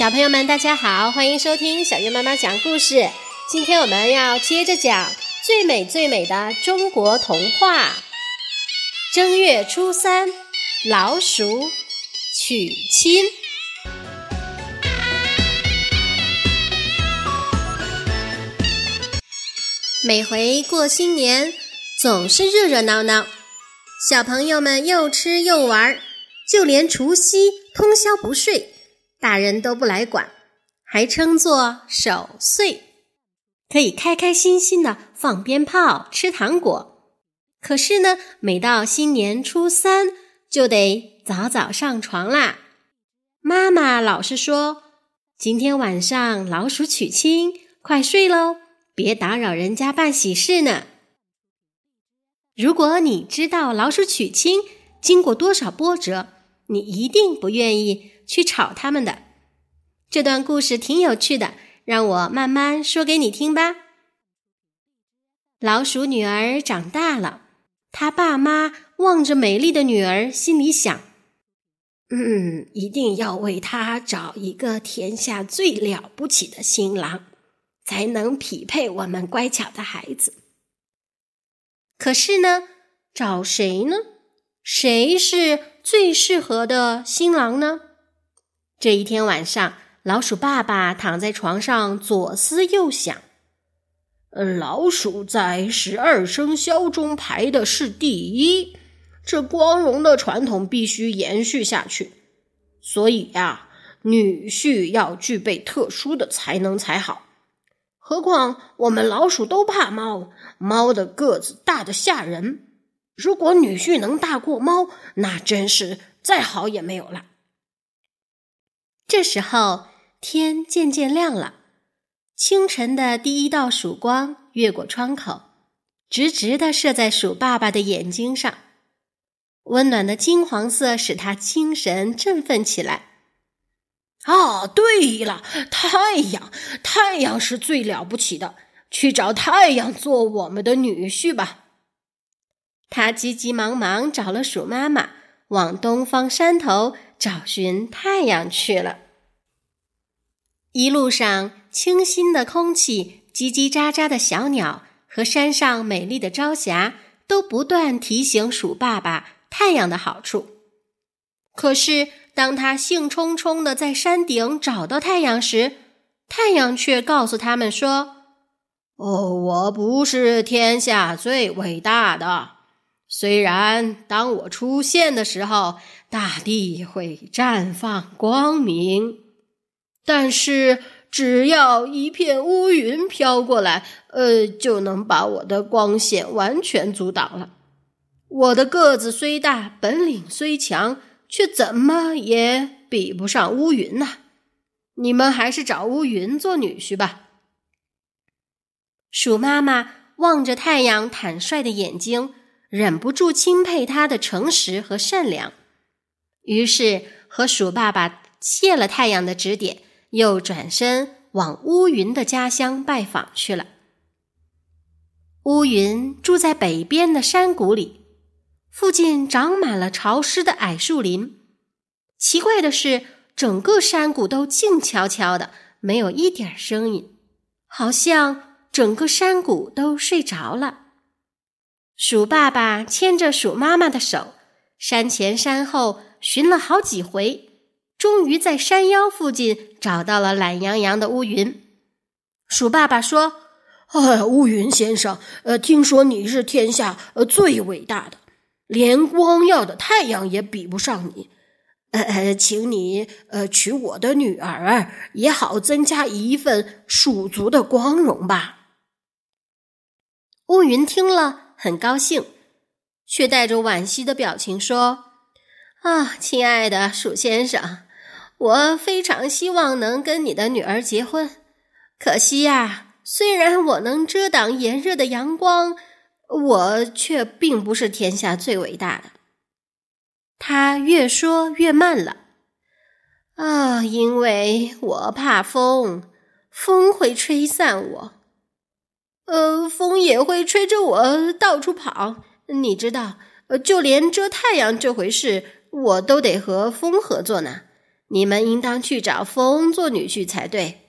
小朋友们，大家好，欢迎收听小月妈妈讲故事。今天我们要接着讲最美最美的中国童话。正月初三，老鼠娶亲。每回过新年，总是热热闹闹，小朋友们又吃又玩，就连除夕通宵不睡。大人都不来管，还称作守岁，可以开开心心的放鞭炮、吃糖果。可是呢，每到新年初三，就得早早上床啦。妈妈老是说：“今天晚上老鼠娶亲，快睡喽，别打扰人家办喜事呢。”如果你知道老鼠娶亲经过多少波折，你一定不愿意。去吵他们的这段故事挺有趣的，让我慢慢说给你听吧。老鼠女儿长大了，她爸妈望着美丽的女儿，心里想：“嗯，一定要为她找一个天下最了不起的新郎，才能匹配我们乖巧的孩子。”可是呢，找谁呢？谁是最适合的新郎呢？这一天晚上，老鼠爸爸躺在床上左思右想。老鼠在十二生肖中排的是第一，这光荣的传统必须延续下去。所以呀，女婿要具备特殊的才能才好。何况我们老鼠都怕猫，猫的个子大的吓人。如果女婿能大过猫，那真是再好也没有了。这时候天渐渐亮了，清晨的第一道曙光越过窗口，直直的射在鼠爸爸的眼睛上，温暖的金黄色使他精神振奋起来。啊，对了，太阳，太阳是最了不起的，去找太阳做我们的女婿吧。他急急忙忙找了鼠妈妈，往东方山头。找寻太阳去了。一路上，清新的空气、叽叽喳喳的小鸟和山上美丽的朝霞，都不断提醒鼠爸爸太阳的好处。可是，当他兴冲冲的在山顶找到太阳时，太阳却告诉他们说：“哦，我不是天下最伟大的。”虽然当我出现的时候，大地会绽放光明，但是只要一片乌云飘过来，呃，就能把我的光线完全阻挡了。我的个子虽大，本领虽强，却怎么也比不上乌云呐！你们还是找乌云做女婿吧。鼠妈妈望着太阳坦率的眼睛。忍不住钦佩他的诚实和善良，于是和鼠爸爸谢了太阳的指点，又转身往乌云的家乡拜访去了。乌云住在北边的山谷里，附近长满了潮湿的矮树林。奇怪的是，整个山谷都静悄悄的，没有一点声音，好像整个山谷都睡着了。鼠爸爸牵着鼠妈妈的手，山前山后寻了好几回，终于在山腰附近找到了懒洋洋的乌云。鼠爸爸说：“哎，乌云先生，呃，听说你是天下呃最伟大的，连光耀的太阳也比不上你。呃呃，请你呃娶我的女儿，也好增加一份鼠族的光荣吧。”乌云听了。很高兴，却带着惋惜的表情说：“啊，亲爱的鼠先生，我非常希望能跟你的女儿结婚。可惜呀，虽然我能遮挡炎热的阳光，我却并不是天下最伟大的。”他越说越慢了。啊，因为我怕风，风会吹散我。呃，风也会吹着我到处跑。你知道，就连遮太阳这回事，我都得和风合作呢。你们应当去找风做女婿才对。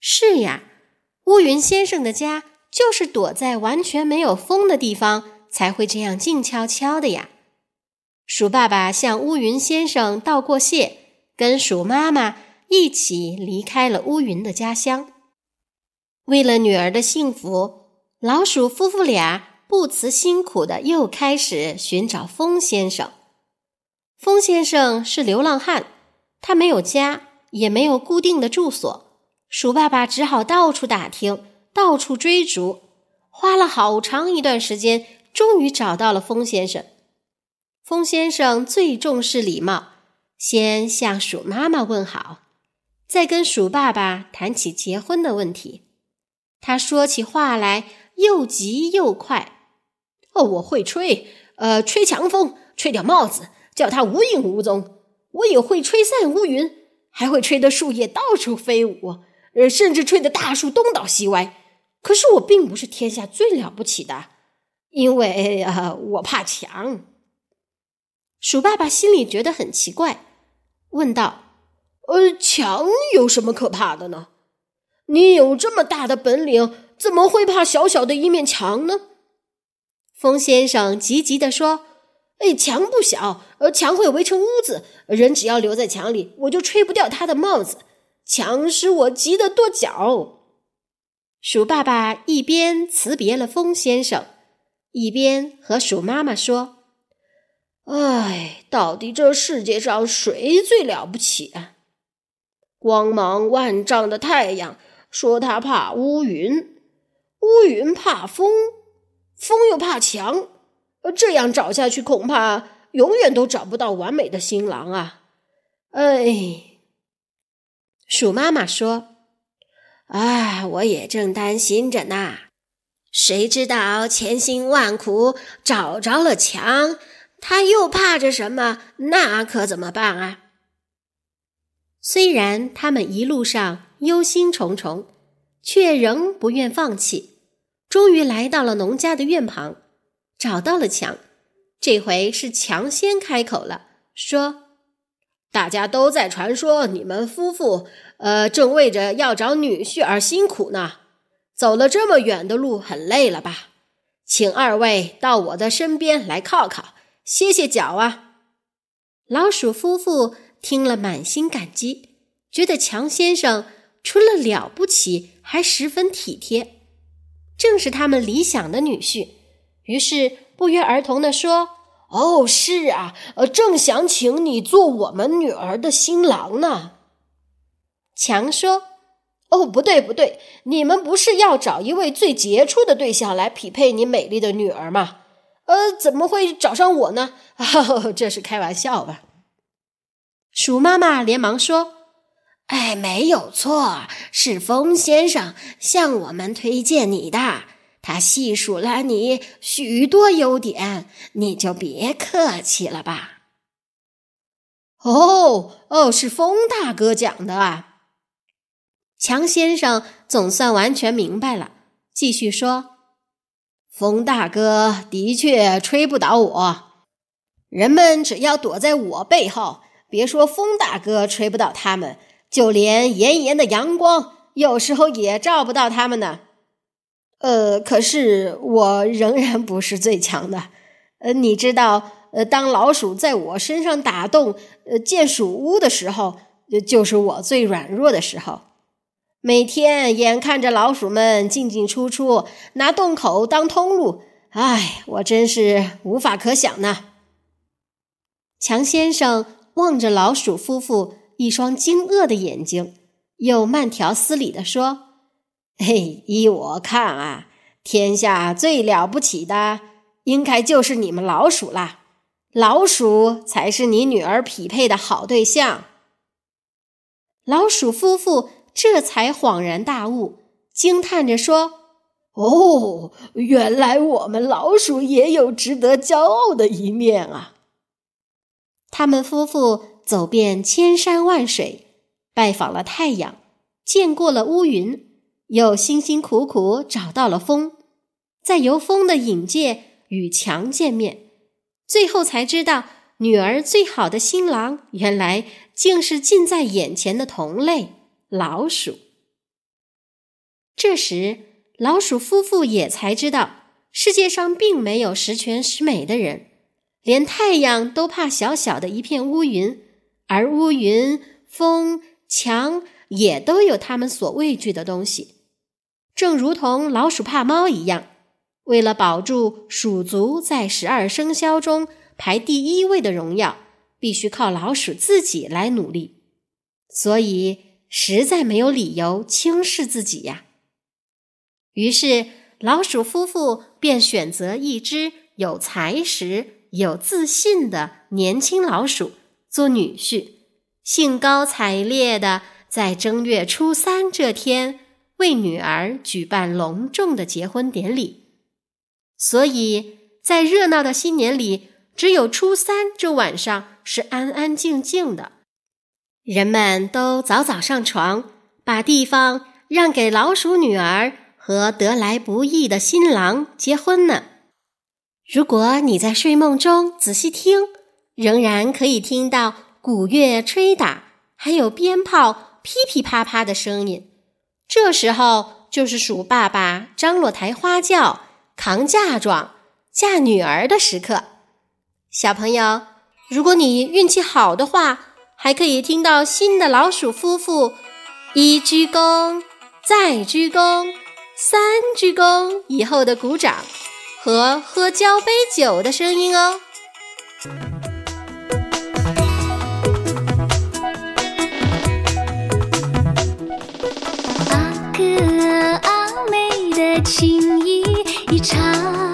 是呀，乌云先生的家就是躲在完全没有风的地方，才会这样静悄悄的呀。鼠爸爸向乌云先生道过谢，跟鼠妈妈一起离开了乌云的家乡。为了女儿的幸福，老鼠夫妇俩不辞辛苦的又开始寻找风先生。风先生是流浪汉，他没有家，也没有固定的住所。鼠爸爸只好到处打听，到处追逐，花了好长一段时间，终于找到了风先生。风先生最重视礼貌，先向鼠妈妈问好，再跟鼠爸爸谈起结婚的问题。他说起话来又急又快。哦，我会吹，呃，吹强风，吹掉帽子，叫它无影无踪。我也会吹散乌云，还会吹得树叶到处飞舞。呃，甚至吹得大树东倒西歪。可是我并不是天下最了不起的，因为啊，我怕强。鼠爸爸心里觉得很奇怪，问道：“呃，强有什么可怕的呢？你有这么大的本领，怎么会怕小小的一面墙呢？”风先生急急地说：“哎，墙不小，呃，墙会围成屋子，人只要留在墙里，我就吹不掉他的帽子。”墙使我急得跺脚。鼠爸爸一边辞别了风先生，一边和鼠妈妈说：“哎，到底这世界上谁最了不起啊？光芒万丈的太阳说他怕乌云，乌云怕风，风又怕墙。这样找下去，恐怕永远都找不到完美的新郎啊！哎。”鼠妈妈说：“哎，我也正担心着呢。谁知道千辛万苦找着了墙，他又怕着什么？那可怎么办啊？”虽然他们一路上忧心忡忡，却仍不愿放弃。终于来到了农家的院旁，找到了强。这回是强先开口了，说。大家都在传说你们夫妇，呃，正为着要找女婿而辛苦呢。走了这么远的路，很累了吧？请二位到我的身边来靠靠，歇歇脚啊。老鼠夫妇听了，满心感激，觉得强先生除了了不起，还十分体贴，正是他们理想的女婿。于是不约而同地说。哦，是啊，呃，正想请你做我们女儿的新郎呢。强说：“哦，不对，不对，你们不是要找一位最杰出的对象来匹配你美丽的女儿吗？呃，怎么会找上我呢？这是开玩笑吧？”鼠妈妈连忙说：“哎，没有错，是风先生向我们推荐你的。”他细数了你许多优点，你就别客气了吧。哦哦，是风大哥讲的。强先生总算完全明白了，继续说：“风大哥的确吹不倒我，人们只要躲在我背后，别说风大哥吹不倒他们，就连炎炎的阳光有时候也照不到他们呢。”呃，可是我仍然不是最强的。呃，你知道，呃，当老鼠在我身上打洞，呃，建鼠屋的时候，就是我最软弱的时候。每天眼看着老鼠们进进出出，拿洞口当通路，唉，我真是无法可想呢。强先生望着老鼠夫妇一双惊愕的眼睛，又慢条斯理地说。嘿，依我看啊，天下最了不起的，应该就是你们老鼠啦。老鼠才是你女儿匹配的好对象。老鼠夫妇这才恍然大悟，惊叹着说：“哦，原来我们老鼠也有值得骄傲的一面啊！”他们夫妇走遍千山万水，拜访了太阳，见过了乌云。又辛辛苦苦找到了风，在由风的引荐与强见面，最后才知道女儿最好的新郎，原来竟是近在眼前的同类——老鼠。这时，老鼠夫妇也才知道，世界上并没有十全十美的人，连太阳都怕小小的一片乌云，而乌云、风、墙也都有他们所畏惧的东西，正如同老鼠怕猫一样。为了保住鼠族在十二生肖中排第一位的荣耀，必须靠老鼠自己来努力，所以实在没有理由轻视自己呀。于是，老鼠夫妇便选择一只有才识、有自信的年轻老鼠做女婿，兴高采烈的在正月初三这天为女儿举办隆重的结婚典礼。所以在热闹的新年里，只有初三这晚上是安安静静的，人们都早早上床，把地方让给老鼠女儿和得来不易的新郎结婚呢。如果你在睡梦中仔细听，仍然可以听到鼓乐吹打，还有鞭炮噼噼啪啪的声音。这时候就是鼠爸爸张罗抬花轿。扛嫁妆、嫁女儿的时刻，小朋友，如果你运气好的话，还可以听到新的老鼠夫妇一鞠躬、再鞠躬、三鞠躬以后的鼓掌和喝交杯酒的声音哦。情谊。一场。